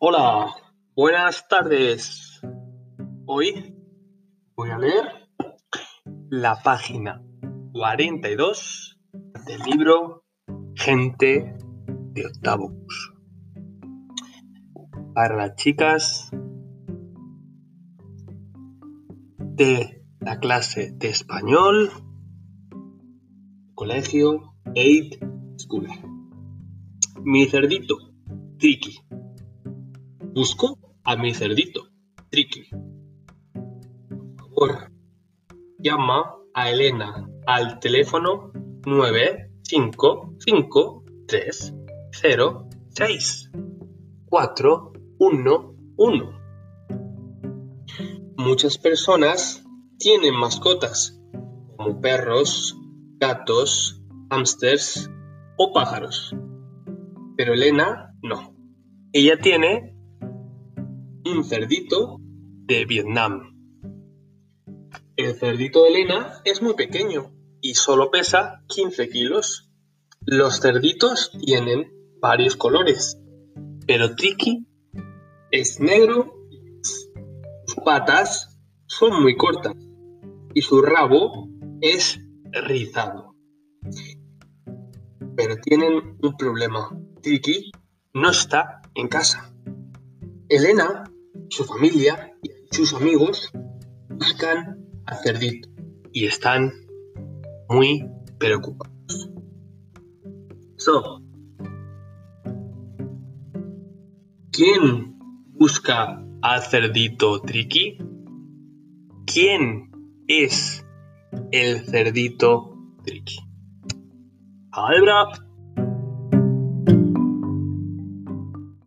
Hola, buenas tardes. Hoy voy a leer la página 42 del libro Gente de octavo curso. Para las chicas de la clase de español, colegio 8 School. Mi cerdito, Triki. Busco a mi cerdito, Triki. Por favor, llama a Elena al teléfono 955306411. Muchas personas tienen mascotas como perros, gatos, hámsters o pájaros. Pero Elena no. Ella tiene un cerdito de Vietnam. El cerdito de Elena es muy pequeño y solo pesa 15 kilos. Los cerditos tienen varios colores, pero Triki es negro, sus patas son muy cortas y su rabo es rizado. Pero tienen un problema. Triki no está en casa. Elena, su familia y sus amigos buscan a Cerdito y están muy preocupados. So, ¿quién busca al cerdito Triki? ¿Quién es el cerdito Triki? Hi,